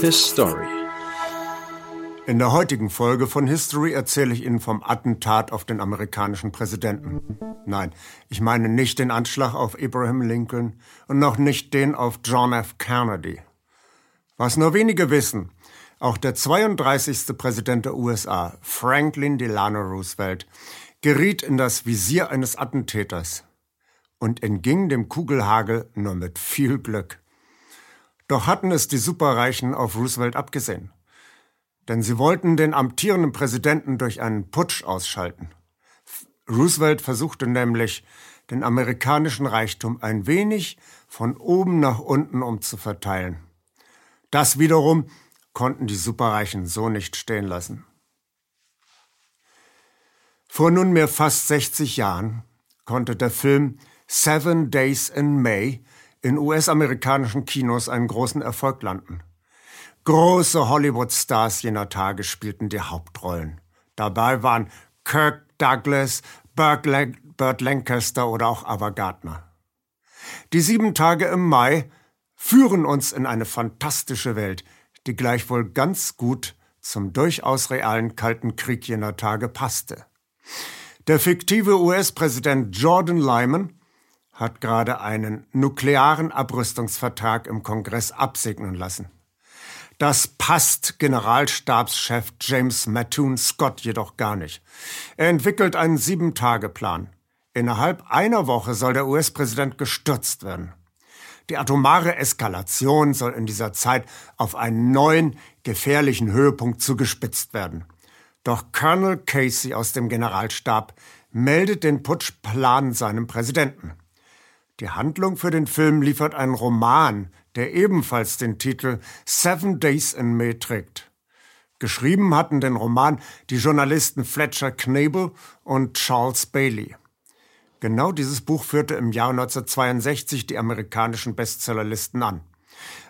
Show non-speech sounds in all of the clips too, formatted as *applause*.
History. In der heutigen Folge von History erzähle ich Ihnen vom Attentat auf den amerikanischen Präsidenten. Nein, ich meine nicht den Anschlag auf Abraham Lincoln und noch nicht den auf John F. Kennedy. Was nur wenige wissen, auch der 32. Präsident der USA, Franklin Delano Roosevelt, geriet in das Visier eines Attentäters und entging dem Kugelhagel nur mit viel Glück. Doch hatten es die Superreichen auf Roosevelt abgesehen. Denn sie wollten den amtierenden Präsidenten durch einen Putsch ausschalten. Roosevelt versuchte nämlich, den amerikanischen Reichtum ein wenig von oben nach unten umzuverteilen. Das wiederum konnten die Superreichen so nicht stehen lassen. Vor nunmehr fast 60 Jahren konnte der Film Seven Days in May in US-amerikanischen Kinos einen großen Erfolg landen. Große Hollywood-Stars jener Tage spielten die Hauptrollen. Dabei waren Kirk Douglas, Burt, Burt Lancaster oder auch Ava Gardner. Die sieben Tage im Mai führen uns in eine fantastische Welt, die gleichwohl ganz gut zum durchaus realen Kalten Krieg jener Tage passte. Der fiktive US-Präsident Jordan Lyman hat gerade einen nuklearen Abrüstungsvertrag im Kongress absegnen lassen. Das passt Generalstabschef James Mattoon Scott jedoch gar nicht. Er entwickelt einen Sieben-Tage-Plan. Innerhalb einer Woche soll der US-Präsident gestürzt werden. Die atomare Eskalation soll in dieser Zeit auf einen neuen, gefährlichen Höhepunkt zugespitzt werden. Doch Colonel Casey aus dem Generalstab meldet den Putschplan seinem Präsidenten. Die Handlung für den Film liefert einen Roman, der ebenfalls den Titel Seven Days in May trägt. Geschrieben hatten den Roman die Journalisten Fletcher Knable und Charles Bailey. Genau dieses Buch führte im Jahr 1962 die amerikanischen Bestsellerlisten an.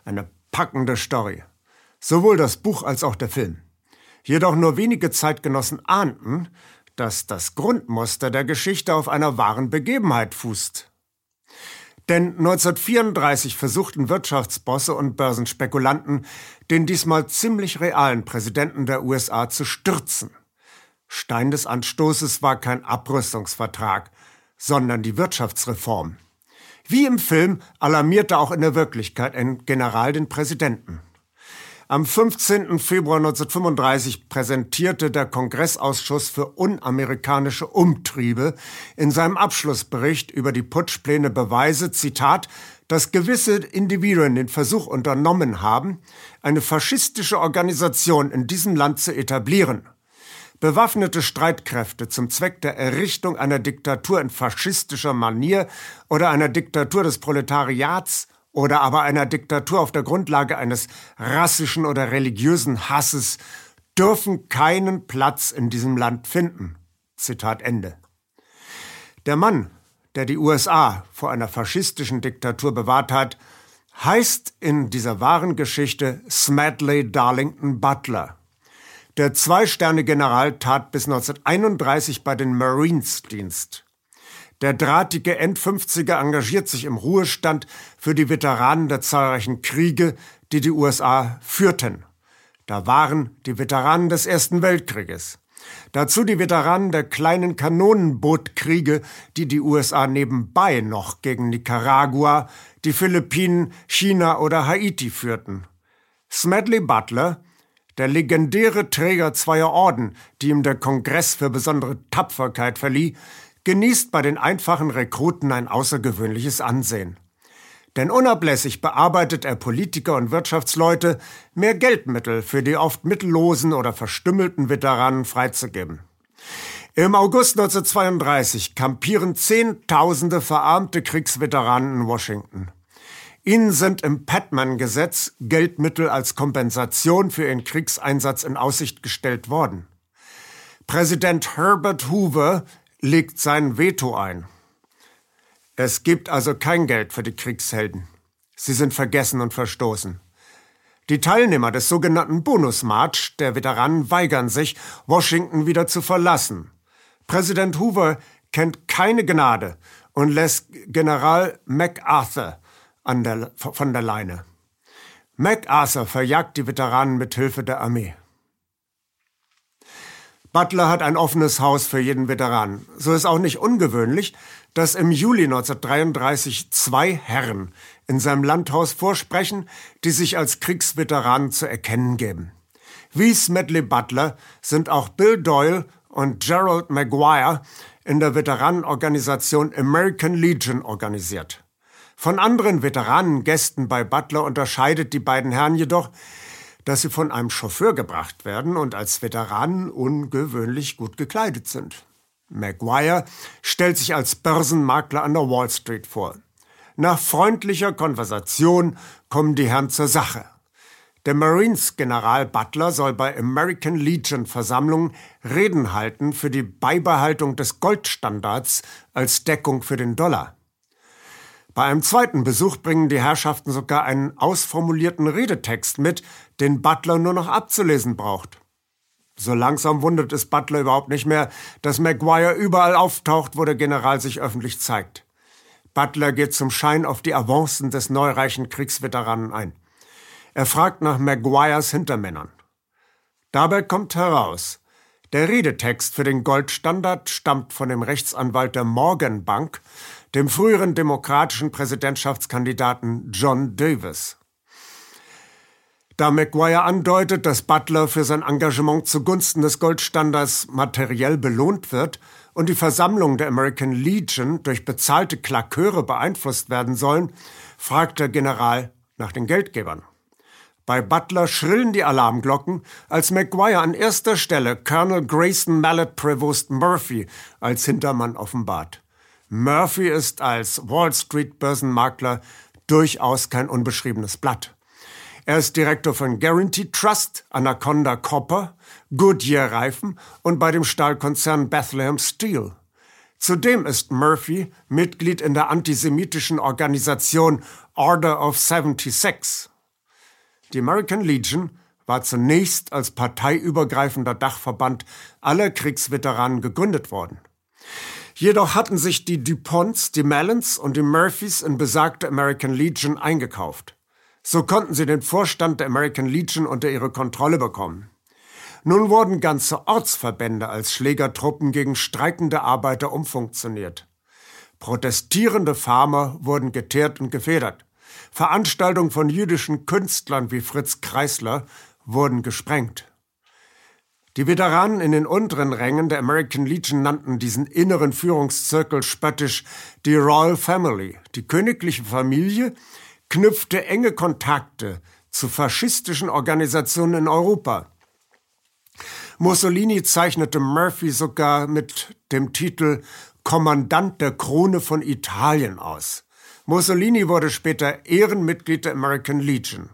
Eine packende Story. Sowohl das Buch als auch der Film. Jedoch nur wenige Zeitgenossen ahnten, dass das Grundmuster der Geschichte auf einer wahren Begebenheit fußt. Denn 1934 versuchten Wirtschaftsbosse und Börsenspekulanten, den diesmal ziemlich realen Präsidenten der USA zu stürzen. Stein des Anstoßes war kein Abrüstungsvertrag, sondern die Wirtschaftsreform. Wie im Film alarmierte auch in der Wirklichkeit ein General den Präsidenten. Am 15. Februar 1935 präsentierte der Kongressausschuss für unamerikanische Umtriebe in seinem Abschlussbericht über die Putschpläne Beweise, Zitat, dass gewisse Individuen den Versuch unternommen haben, eine faschistische Organisation in diesem Land zu etablieren. Bewaffnete Streitkräfte zum Zweck der Errichtung einer Diktatur in faschistischer Manier oder einer Diktatur des Proletariats oder aber einer Diktatur auf der Grundlage eines rassischen oder religiösen Hasses dürfen keinen Platz in diesem Land finden. Zitat Ende. Der Mann, der die USA vor einer faschistischen Diktatur bewahrt hat, heißt in dieser wahren Geschichte Smedley Darlington Butler. Der Zwei-Sterne-General tat bis 1931 bei den Marines Dienst. Der drahtige End-50er engagiert sich im Ruhestand für die Veteranen der zahlreichen Kriege, die die USA führten. Da waren die Veteranen des Ersten Weltkrieges. Dazu die Veteranen der kleinen Kanonenbootkriege, die die USA nebenbei noch gegen Nicaragua, die Philippinen, China oder Haiti führten. Smedley Butler, der legendäre Träger zweier Orden, die ihm der Kongress für besondere Tapferkeit verlieh, genießt bei den einfachen Rekruten ein außergewöhnliches Ansehen. Denn unablässig bearbeitet er Politiker und Wirtschaftsleute, mehr Geldmittel für die oft mittellosen oder verstümmelten Veteranen freizugeben. Im August 1932 kampieren Zehntausende verarmte Kriegsveteranen in Washington. Ihnen sind im Patman-Gesetz Geldmittel als Kompensation für ihren Kriegseinsatz in Aussicht gestellt worden. Präsident Herbert Hoover legt sein Veto ein. Es gibt also kein Geld für die Kriegshelden. Sie sind vergessen und verstoßen. Die Teilnehmer des sogenannten Bonusmarch der Veteranen weigern sich, Washington wieder zu verlassen. Präsident Hoover kennt keine Gnade und lässt General MacArthur der, von der Leine. MacArthur verjagt die Veteranen mit Hilfe der Armee. Butler hat ein offenes Haus für jeden Veteran. So ist auch nicht ungewöhnlich, dass im Juli 1933 zwei Herren in seinem Landhaus vorsprechen, die sich als Kriegsveteranen zu erkennen geben. Wie Smedley Butler sind auch Bill Doyle und Gerald Maguire in der Veteranenorganisation American Legion organisiert. Von anderen Veteranengästen bei Butler unterscheidet die beiden Herren jedoch, dass sie von einem Chauffeur gebracht werden und als Veteranen ungewöhnlich gut gekleidet sind. Maguire stellt sich als Börsenmakler an der Wall Street vor. Nach freundlicher Konversation kommen die Herren zur Sache. Der Marines General Butler soll bei American Legion Versammlungen Reden halten für die Beibehaltung des Goldstandards als Deckung für den Dollar. Bei einem zweiten Besuch bringen die Herrschaften sogar einen ausformulierten Redetext mit, den Butler nur noch abzulesen braucht. So langsam wundert es Butler überhaupt nicht mehr, dass Maguire überall auftaucht, wo der General sich öffentlich zeigt. Butler geht zum Schein auf die Avancen des neureichen Kriegsveteranen ein. Er fragt nach Maguires Hintermännern. Dabei kommt heraus, der Redetext für den Goldstandard stammt von dem Rechtsanwalt der Morgan Bank, dem früheren demokratischen Präsidentschaftskandidaten John Davis. Da McGuire andeutet, dass Butler für sein Engagement zugunsten des Goldstandards materiell belohnt wird und die Versammlungen der American Legion durch bezahlte Klaköre beeinflusst werden sollen, fragt der General nach den Geldgebern. Bei Butler schrillen die Alarmglocken, als McGuire an erster Stelle Colonel Grayson Mallet Prevost Murphy als Hintermann offenbart. Murphy ist als Wall Street Börsenmakler durchaus kein unbeschriebenes Blatt. Er ist Direktor von Guarantee Trust, Anaconda Copper, Goodyear Reifen und bei dem Stahlkonzern Bethlehem Steel. Zudem ist Murphy Mitglied in der antisemitischen Organisation Order of 76. Die American Legion war zunächst als parteiübergreifender Dachverband aller Kriegsveteranen gegründet worden. Jedoch hatten sich die DuPonts, die Mallons und die Murphys in besagte American Legion eingekauft. So konnten sie den Vorstand der American Legion unter ihre Kontrolle bekommen. Nun wurden ganze Ortsverbände als Schlägertruppen gegen streikende Arbeiter umfunktioniert. Protestierende Farmer wurden geteert und gefedert. Veranstaltungen von jüdischen Künstlern wie Fritz Kreisler wurden gesprengt. Die Veteranen in den unteren Rängen der American Legion nannten diesen inneren Führungszirkel spöttisch die Royal Family. Die königliche Familie knüpfte enge Kontakte zu faschistischen Organisationen in Europa. Mussolini zeichnete Murphy sogar mit dem Titel Kommandant der Krone von Italien aus. Mussolini wurde später Ehrenmitglied der American Legion.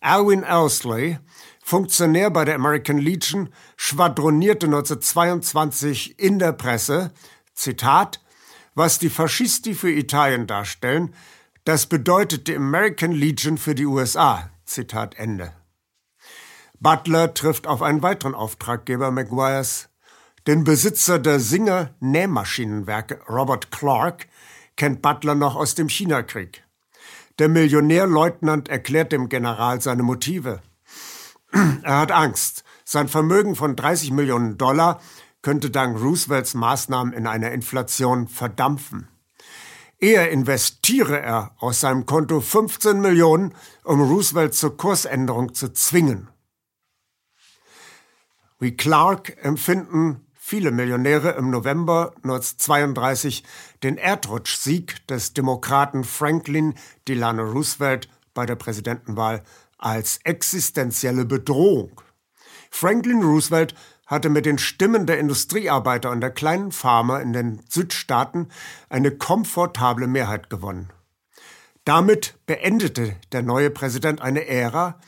Alwyn Elsley Funktionär bei der American Legion, schwadronierte 1922 in der Presse, Zitat, was die Faschisti für Italien darstellen, das bedeutet die American Legion für die USA. Zitat Ende. Butler trifft auf einen weiteren Auftraggeber Maguires. Den Besitzer der Singer Nähmaschinenwerke Robert Clark kennt Butler noch aus dem Chinakrieg. Der Millionärleutnant erklärt dem General seine Motive. Er hat Angst. Sein Vermögen von 30 Millionen Dollar könnte dank Roosevelts Maßnahmen in einer Inflation verdampfen. Eher investiere er aus seinem Konto 15 Millionen, um Roosevelt zur Kursänderung zu zwingen. Wie Clark empfinden viele Millionäre im November 1932 den Erdrutschsieg des Demokraten Franklin Delano Roosevelt bei der Präsidentenwahl als existenzielle Bedrohung. Franklin Roosevelt hatte mit den Stimmen der Industriearbeiter und der kleinen Farmer in den Südstaaten eine komfortable Mehrheit gewonnen. Damit beendete der neue Präsident eine Ära,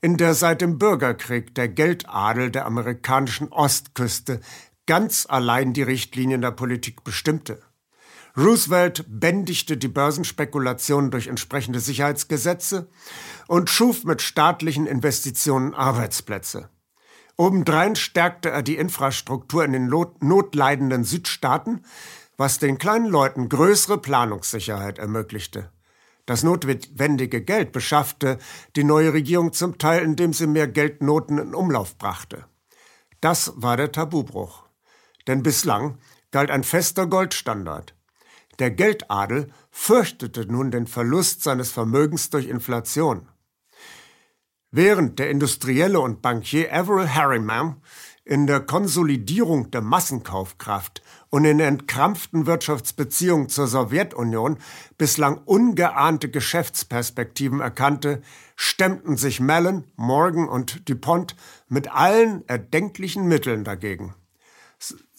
in der seit dem Bürgerkrieg der Geldadel der amerikanischen Ostküste ganz allein die Richtlinien der Politik bestimmte. Roosevelt bändigte die Börsenspekulationen durch entsprechende Sicherheitsgesetze und schuf mit staatlichen Investitionen Arbeitsplätze. Obendrein stärkte er die Infrastruktur in den notleidenden Südstaaten, was den kleinen Leuten größere Planungssicherheit ermöglichte. Das notwendige Geld beschaffte die neue Regierung zum Teil, indem sie mehr Geldnoten in Umlauf brachte. Das war der Tabubruch. Denn bislang galt ein fester Goldstandard. Der Geldadel fürchtete nun den Verlust seines Vermögens durch Inflation. Während der Industrielle und Bankier Averell Harriman in der Konsolidierung der Massenkaufkraft und in entkrampften Wirtschaftsbeziehungen zur Sowjetunion bislang ungeahnte Geschäftsperspektiven erkannte, stemmten sich Mellon, Morgan und DuPont mit allen erdenklichen Mitteln dagegen.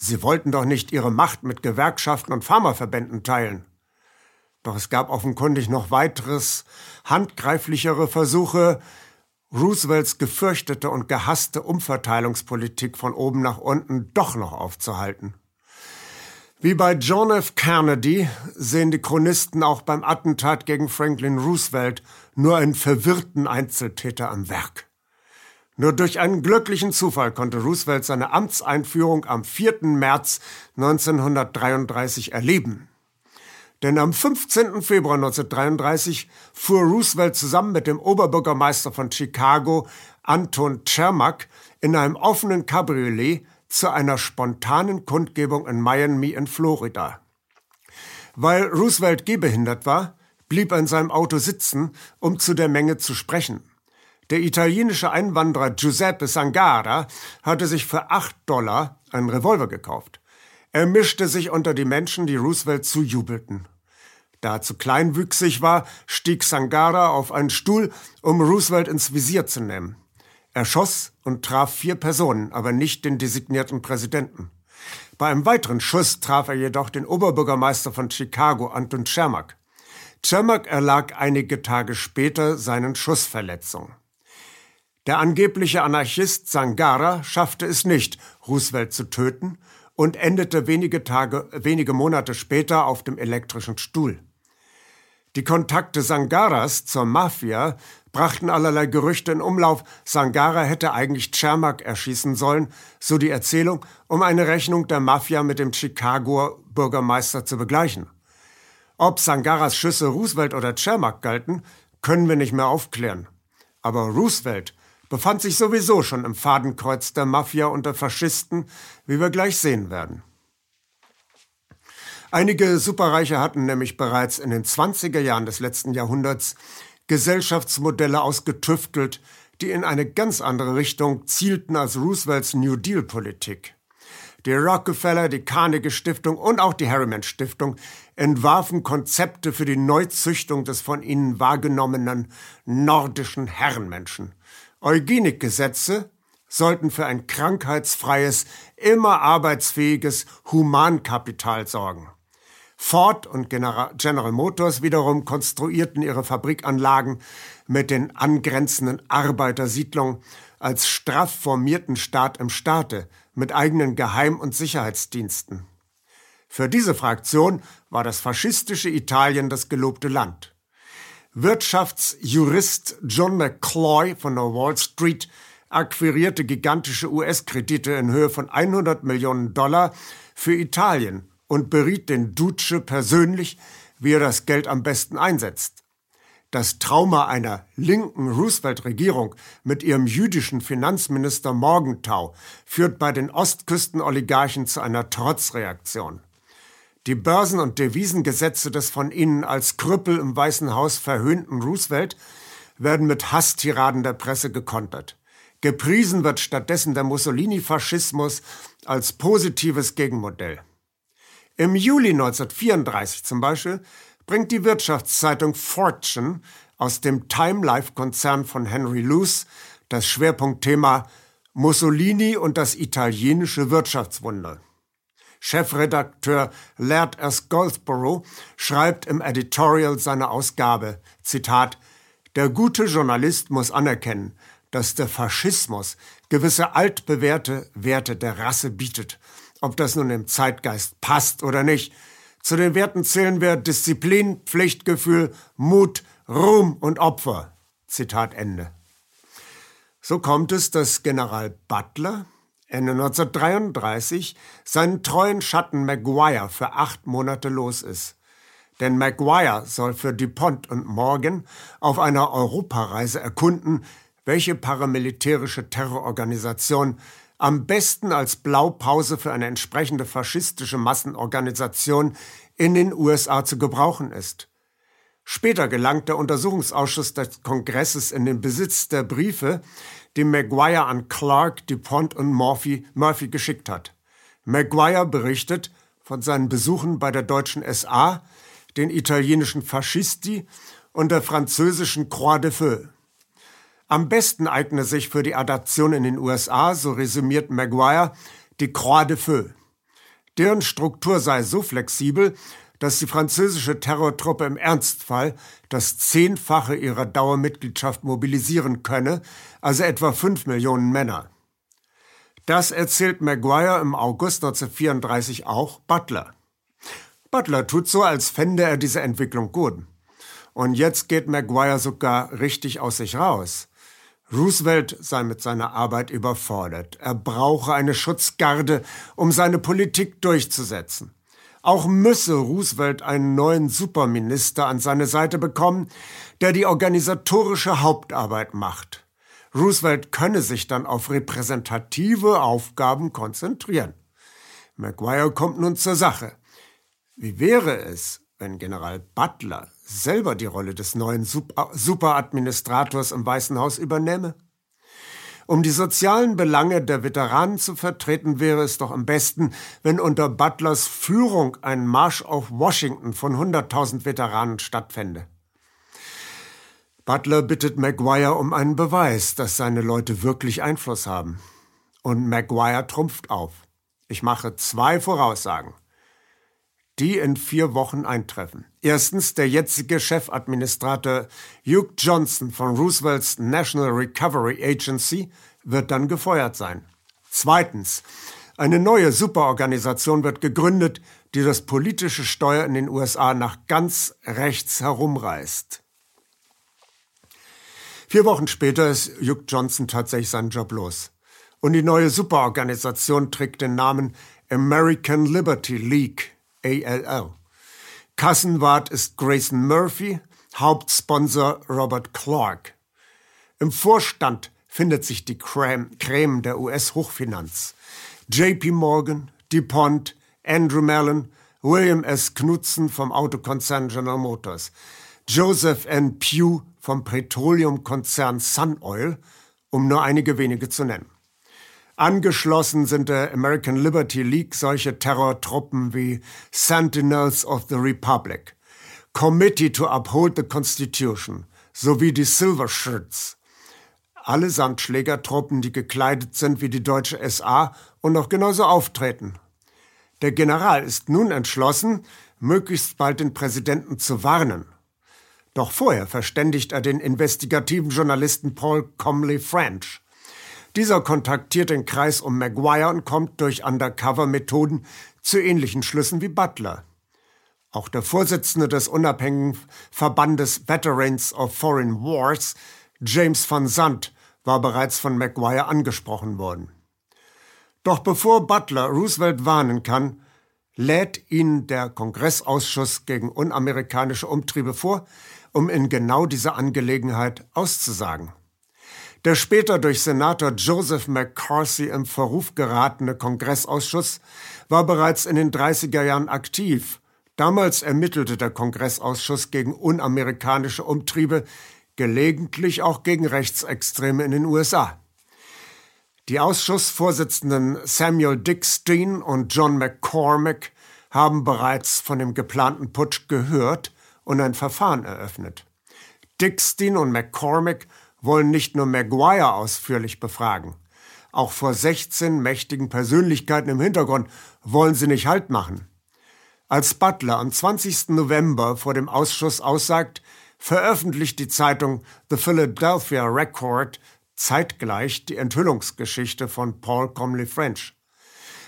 Sie wollten doch nicht ihre Macht mit Gewerkschaften und Pharmaverbänden teilen. Doch es gab offenkundig noch weiteres, handgreiflichere Versuche, Roosevelts gefürchtete und gehasste Umverteilungspolitik von oben nach unten doch noch aufzuhalten. Wie bei John F. Kennedy sehen die Chronisten auch beim Attentat gegen Franklin Roosevelt nur einen verwirrten Einzeltäter am Werk. Nur durch einen glücklichen Zufall konnte Roosevelt seine Amtseinführung am 4. März 1933 erleben. Denn am 15. Februar 1933 fuhr Roosevelt zusammen mit dem Oberbürgermeister von Chicago, Anton Cermak, in einem offenen Cabriolet zu einer spontanen Kundgebung in Miami in Florida. Weil Roosevelt gehbehindert war, blieb er in seinem Auto sitzen, um zu der Menge zu sprechen. Der italienische Einwanderer Giuseppe Sangara hatte sich für acht Dollar einen Revolver gekauft. Er mischte sich unter die Menschen, die Roosevelt zujubelten. Da er zu kleinwüchsig war, stieg Sangara auf einen Stuhl, um Roosevelt ins Visier zu nehmen. Er schoss und traf vier Personen, aber nicht den designierten Präsidenten. Bei einem weiteren Schuss traf er jedoch den Oberbürgermeister von Chicago, Anton Cermak. Cermak erlag einige Tage später seinen Schussverletzungen. Der angebliche Anarchist Sangara schaffte es nicht, Roosevelt zu töten und endete wenige Tage, wenige Monate später auf dem elektrischen Stuhl. Die Kontakte Sangaras zur Mafia brachten allerlei Gerüchte in Umlauf, Sangara hätte eigentlich Cermak erschießen sollen, so die Erzählung, um eine Rechnung der Mafia mit dem Chicagoer Bürgermeister zu begleichen. Ob Sangaras Schüsse Roosevelt oder Cermak galten, können wir nicht mehr aufklären. Aber Roosevelt befand sich sowieso schon im Fadenkreuz der Mafia unter Faschisten, wie wir gleich sehen werden. Einige Superreiche hatten nämlich bereits in den 20er Jahren des letzten Jahrhunderts Gesellschaftsmodelle ausgetüftelt, die in eine ganz andere Richtung zielten als Roosevelts New Deal Politik. Die Rockefeller, die Carnegie Stiftung und auch die Harriman Stiftung entwarfen Konzepte für die Neuzüchtung des von ihnen wahrgenommenen nordischen Herrenmenschen. Eugenikgesetze sollten für ein krankheitsfreies, immer arbeitsfähiges Humankapital sorgen. Ford und General Motors wiederum konstruierten ihre Fabrikanlagen mit den angrenzenden Arbeitersiedlungen als straff formierten Staat im Staate mit eigenen Geheim- und Sicherheitsdiensten. Für diese Fraktion war das faschistische Italien das gelobte Land. Wirtschaftsjurist John McCloy von der Wall Street akquirierte gigantische US-Kredite in Höhe von 100 Millionen Dollar für Italien und beriet den Duce persönlich, wie er das Geld am besten einsetzt. Das Trauma einer linken Roosevelt-Regierung mit ihrem jüdischen Finanzminister Morgenthau führt bei den Ostküstenoligarchen zu einer Trotzreaktion. Die Börsen- und Devisengesetze des von ihnen als Krüppel im Weißen Haus verhöhnten Roosevelt werden mit Hasstiraden der Presse gekontert. Gepriesen wird stattdessen der Mussolini-Faschismus als positives Gegenmodell. Im Juli 1934 zum Beispiel bringt die Wirtschaftszeitung Fortune aus dem Time Life-Konzern von Henry Luce das Schwerpunktthema Mussolini und das italienische Wirtschaftswunder. Chefredakteur Laird S. Goldsborough schreibt im Editorial seiner Ausgabe, Zitat, der gute Journalist muss anerkennen, dass der Faschismus gewisse altbewährte Werte der Rasse bietet, ob das nun im Zeitgeist passt oder nicht. Zu den Werten zählen wir Disziplin, Pflichtgefühl, Mut, Ruhm und Opfer. Zitat Ende. So kommt es, dass General Butler Ende 1933 seinen treuen Schatten Maguire für acht Monate los ist. Denn Maguire soll für DuPont und Morgan auf einer Europareise erkunden, welche paramilitärische Terrororganisation am besten als Blaupause für eine entsprechende faschistische Massenorganisation in den USA zu gebrauchen ist. Später gelangt der Untersuchungsausschuss des Kongresses in den Besitz der Briefe, die Maguire an Clark, DuPont und Murphy, Murphy geschickt hat. Maguire berichtet von seinen Besuchen bei der deutschen SA, den italienischen Fascisti und der französischen Croix de Feu. Am besten eigne sich für die Adaption in den USA, so resümiert Maguire, die Croix de Feu. Deren Struktur sei so flexibel, dass die französische Terrortruppe im Ernstfall das Zehnfache ihrer Dauermitgliedschaft mobilisieren könne, also etwa fünf Millionen Männer. Das erzählt Maguire im August 1934 auch Butler. Butler tut so, als fände er diese Entwicklung gut. Und jetzt geht Maguire sogar richtig aus sich raus. Roosevelt sei mit seiner Arbeit überfordert. Er brauche eine Schutzgarde, um seine Politik durchzusetzen. Auch müsse Roosevelt einen neuen Superminister an seine Seite bekommen, der die organisatorische Hauptarbeit macht. Roosevelt könne sich dann auf repräsentative Aufgaben konzentrieren. Maguire kommt nun zur Sache. Wie wäre es, wenn General Butler selber die Rolle des neuen Superadministrators im Weißen Haus übernehme? Um die sozialen Belange der Veteranen zu vertreten, wäre es doch am besten, wenn unter Butlers Führung ein Marsch auf Washington von 100.000 Veteranen stattfände. Butler bittet Maguire um einen Beweis, dass seine Leute wirklich Einfluss haben. Und Maguire trumpft auf. Ich mache zwei Voraussagen die in vier Wochen eintreffen. Erstens, der jetzige Chefadministrator Hugh Johnson von Roosevelts National Recovery Agency wird dann gefeuert sein. Zweitens, eine neue Superorganisation wird gegründet, die das politische Steuer in den USA nach ganz rechts herumreißt. Vier Wochen später ist Hugh Johnson tatsächlich seinen Job los. Und die neue Superorganisation trägt den Namen American Liberty League ALL. Kassenwart ist Grayson Murphy, Hauptsponsor Robert Clark. Im Vorstand findet sich die Creme, der US-Hochfinanz. JP Morgan, DuPont, Andrew Mellon, William S. Knudsen vom Autokonzern General Motors, Joseph N. Pugh vom Petroleumkonzern Sun Oil, um nur einige wenige zu nennen. Angeschlossen sind der American Liberty League solche Terrortruppen wie Sentinels of the Republic, Committee to Uphold the Constitution sowie die Silver Shirts. Allesamt Schlägertruppen, die gekleidet sind wie die deutsche SA und noch genauso auftreten. Der General ist nun entschlossen, möglichst bald den Präsidenten zu warnen. Doch vorher verständigt er den investigativen Journalisten Paul Comley French. Dieser kontaktiert den Kreis um Maguire und kommt durch Undercover-Methoden zu ähnlichen Schlüssen wie Butler. Auch der Vorsitzende des unabhängigen Verbandes Veterans of Foreign Wars, James van Zandt, war bereits von Maguire angesprochen worden. Doch bevor Butler Roosevelt warnen kann, lädt ihn der Kongressausschuss gegen unamerikanische Umtriebe vor, um in genau dieser Angelegenheit auszusagen. Der später durch Senator Joseph McCarthy im Verruf geratene Kongressausschuss war bereits in den 30er Jahren aktiv. Damals ermittelte der Kongressausschuss gegen unamerikanische Umtriebe, gelegentlich auch gegen Rechtsextreme in den USA. Die Ausschussvorsitzenden Samuel Dickstein und John McCormick haben bereits von dem geplanten Putsch gehört und ein Verfahren eröffnet. Dickstein und McCormick wollen nicht nur Maguire ausführlich befragen. Auch vor 16 mächtigen Persönlichkeiten im Hintergrund wollen sie nicht Halt machen. Als Butler am 20. November vor dem Ausschuss aussagt, veröffentlicht die Zeitung The Philadelphia Record zeitgleich die Enthüllungsgeschichte von Paul Comley French.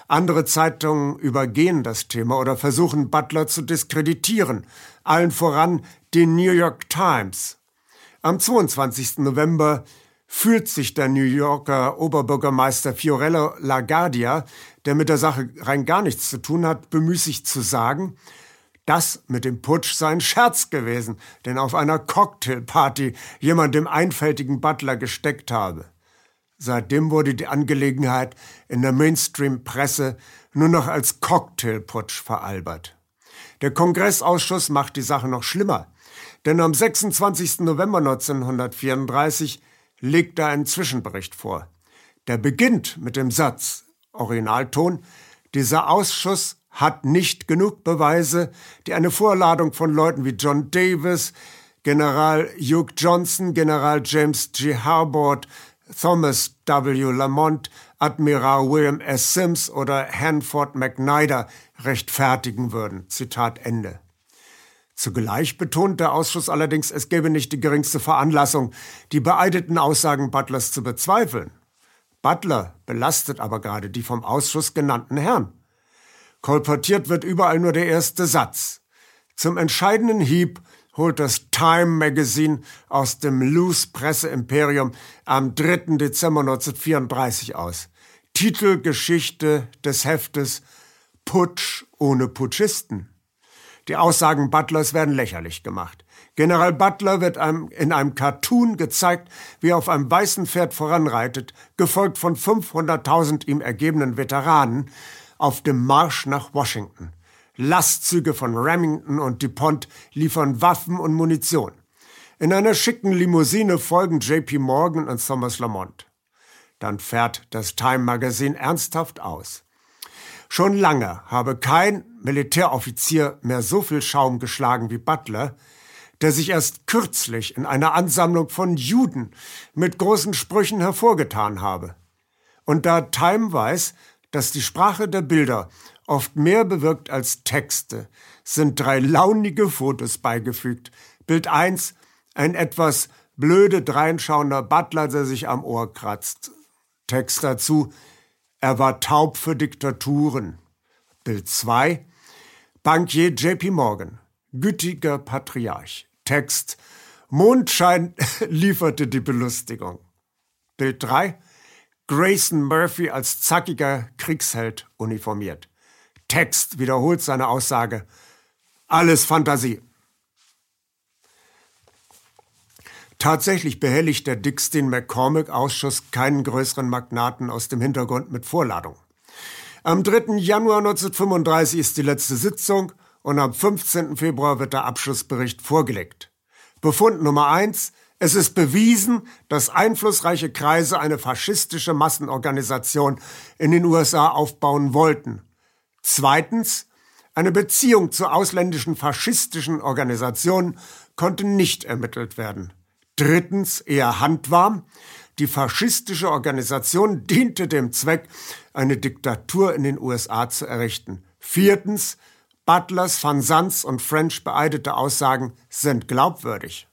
Andere Zeitungen übergehen das Thema oder versuchen Butler zu diskreditieren, allen voran die New York Times. Am 22. November fühlt sich der New Yorker Oberbürgermeister Fiorello LaGuardia, der mit der Sache rein gar nichts zu tun hat, bemüßigt zu sagen, Das mit dem Putsch sei ein Scherz gewesen, denn auf einer Cocktailparty jemand dem einfältigen Butler gesteckt habe. Seitdem wurde die Angelegenheit in der Mainstream-Presse nur noch als Cocktailputsch veralbert. Der Kongressausschuss macht die Sache noch schlimmer, denn am 26. November 1934 legt er einen Zwischenbericht vor. Der beginnt mit dem Satz, Originalton, dieser Ausschuss hat nicht genug Beweise, die eine Vorladung von Leuten wie John Davis, General Hugh Johnson, General James G. Harbord, Thomas W. Lamont, Admiral William S. Sims oder Hanford McNider rechtfertigen würden. Zitat Ende. Zugleich betont der Ausschuss allerdings, es gäbe nicht die geringste Veranlassung, die beeideten Aussagen Butlers zu bezweifeln. Butler belastet aber gerade die vom Ausschuss genannten Herren. Kolportiert wird überall nur der erste Satz. Zum entscheidenden Hieb holt das Time Magazine aus dem Loose Presse Imperium am 3. Dezember 1934 aus. Titelgeschichte des Heftes Putsch ohne Putschisten. Die Aussagen Butlers werden lächerlich gemacht. General Butler wird in einem Cartoon gezeigt, wie er auf einem weißen Pferd voranreitet, gefolgt von 500.000 ihm ergebenen Veteranen, auf dem Marsch nach Washington. Lastzüge von Remington und DuPont liefern Waffen und Munition. In einer schicken Limousine folgen JP Morgan und Thomas Lamont. Dann fährt das Time Magazine ernsthaft aus. Schon lange habe kein Militäroffizier mehr so viel Schaum geschlagen wie Butler, der sich erst kürzlich in einer Ansammlung von Juden mit großen Sprüchen hervorgetan habe. Und da Time weiß, dass die Sprache der Bilder oft mehr bewirkt als Texte, sind drei launige Fotos beigefügt. Bild 1, ein etwas blöde dreinschauender Butler, der sich am Ohr kratzt. Text dazu, er war taub für Diktaturen. Bild 2, Bankier JP Morgan, gütiger Patriarch. Text, Mondschein *laughs* lieferte die Belustigung. Bild 3, Grayson Murphy als zackiger Kriegsheld uniformiert. Text wiederholt seine Aussage. Alles Fantasie. Tatsächlich behelligt der Dickstein-McCormick-Ausschuss keinen größeren Magnaten aus dem Hintergrund mit Vorladung. Am 3. Januar 1935 ist die letzte Sitzung und am 15. Februar wird der Abschlussbericht vorgelegt. Befund Nummer eins: es ist bewiesen, dass einflussreiche Kreise eine faschistische Massenorganisation in den USA aufbauen wollten. Zweitens, eine Beziehung zu ausländischen faschistischen Organisationen konnte nicht ermittelt werden. Drittens, eher handwarm, die faschistische Organisation diente dem Zweck, eine Diktatur in den USA zu errichten. Viertens, Butlers, Van Sands und French beeidete Aussagen sind glaubwürdig.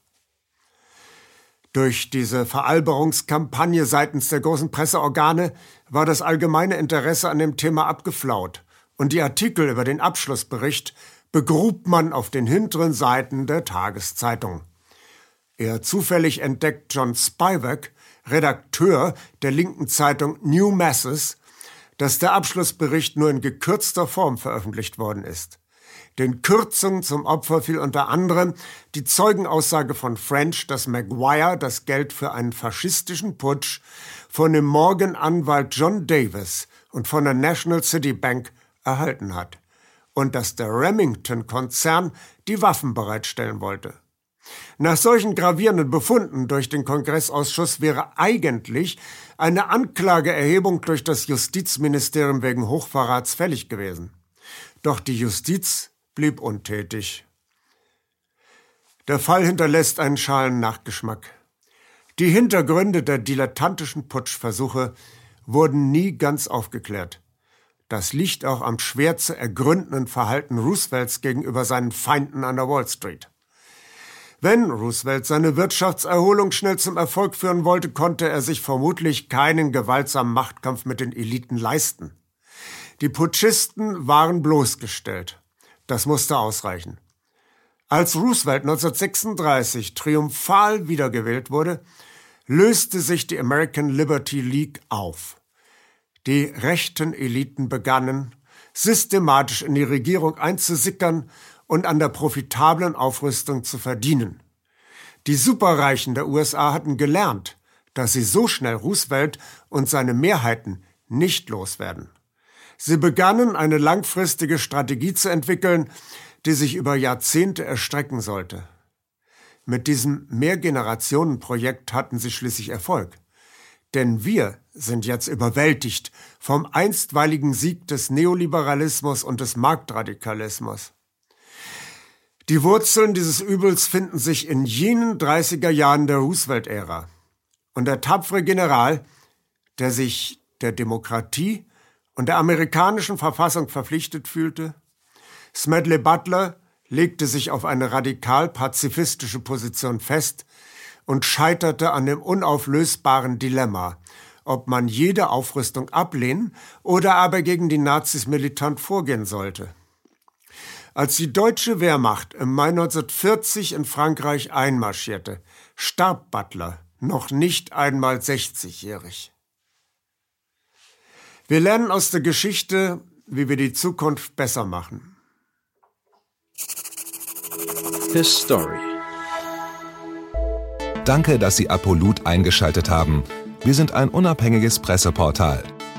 Durch diese Veralberungskampagne seitens der großen Presseorgane war das allgemeine Interesse an dem Thema abgeflaut und die Artikel über den Abschlussbericht begrub man auf den hinteren Seiten der Tageszeitung. Er zufällig entdeckt John Spivak, Redakteur der linken Zeitung New Masses, dass der Abschlussbericht nur in gekürzter Form veröffentlicht worden ist. Den Kürzungen zum Opfer fiel unter anderem die Zeugenaussage von French, dass Maguire das Geld für einen faschistischen Putsch von dem Morgan-Anwalt John Davis und von der National City Bank erhalten hat und dass der Remington-Konzern die Waffen bereitstellen wollte. Nach solchen gravierenden Befunden durch den Kongressausschuss wäre eigentlich eine Anklageerhebung durch das Justizministerium wegen Hochverrats fällig gewesen. Doch die Justiz blieb untätig. Der Fall hinterlässt einen schalen Nachgeschmack. Die Hintergründe der dilettantischen Putschversuche wurden nie ganz aufgeklärt. Das liegt auch am schwer zu ergründenden Verhalten Roosevelts gegenüber seinen Feinden an der Wall Street. Wenn Roosevelt seine Wirtschaftserholung schnell zum Erfolg führen wollte, konnte er sich vermutlich keinen gewaltsamen Machtkampf mit den Eliten leisten. Die Putschisten waren bloßgestellt. Das musste ausreichen. Als Roosevelt 1936 triumphal wiedergewählt wurde, löste sich die American Liberty League auf. Die rechten Eliten begannen, systematisch in die Regierung einzusickern und an der profitablen Aufrüstung zu verdienen. Die Superreichen der USA hatten gelernt, dass sie so schnell Roosevelt und seine Mehrheiten nicht loswerden. Sie begannen eine langfristige Strategie zu entwickeln, die sich über Jahrzehnte erstrecken sollte. Mit diesem Mehrgenerationenprojekt hatten sie schließlich Erfolg. Denn wir sind jetzt überwältigt vom einstweiligen Sieg des Neoliberalismus und des Marktradikalismus. Die Wurzeln dieses Übels finden sich in jenen 30er Jahren der Roosevelt-Ära. Und der tapfere General, der sich der Demokratie und der amerikanischen Verfassung verpflichtet fühlte, Smedley Butler legte sich auf eine radikal pazifistische Position fest und scheiterte an dem unauflösbaren Dilemma, ob man jede Aufrüstung ablehnen oder aber gegen die Nazis militant vorgehen sollte. Als die deutsche Wehrmacht im Mai 1940 in Frankreich einmarschierte, starb Butler, noch nicht einmal 60-jährig. Wir lernen aus der Geschichte, wie wir die Zukunft besser machen. His Story. Danke, dass Sie Apolut eingeschaltet haben. Wir sind ein unabhängiges Presseportal.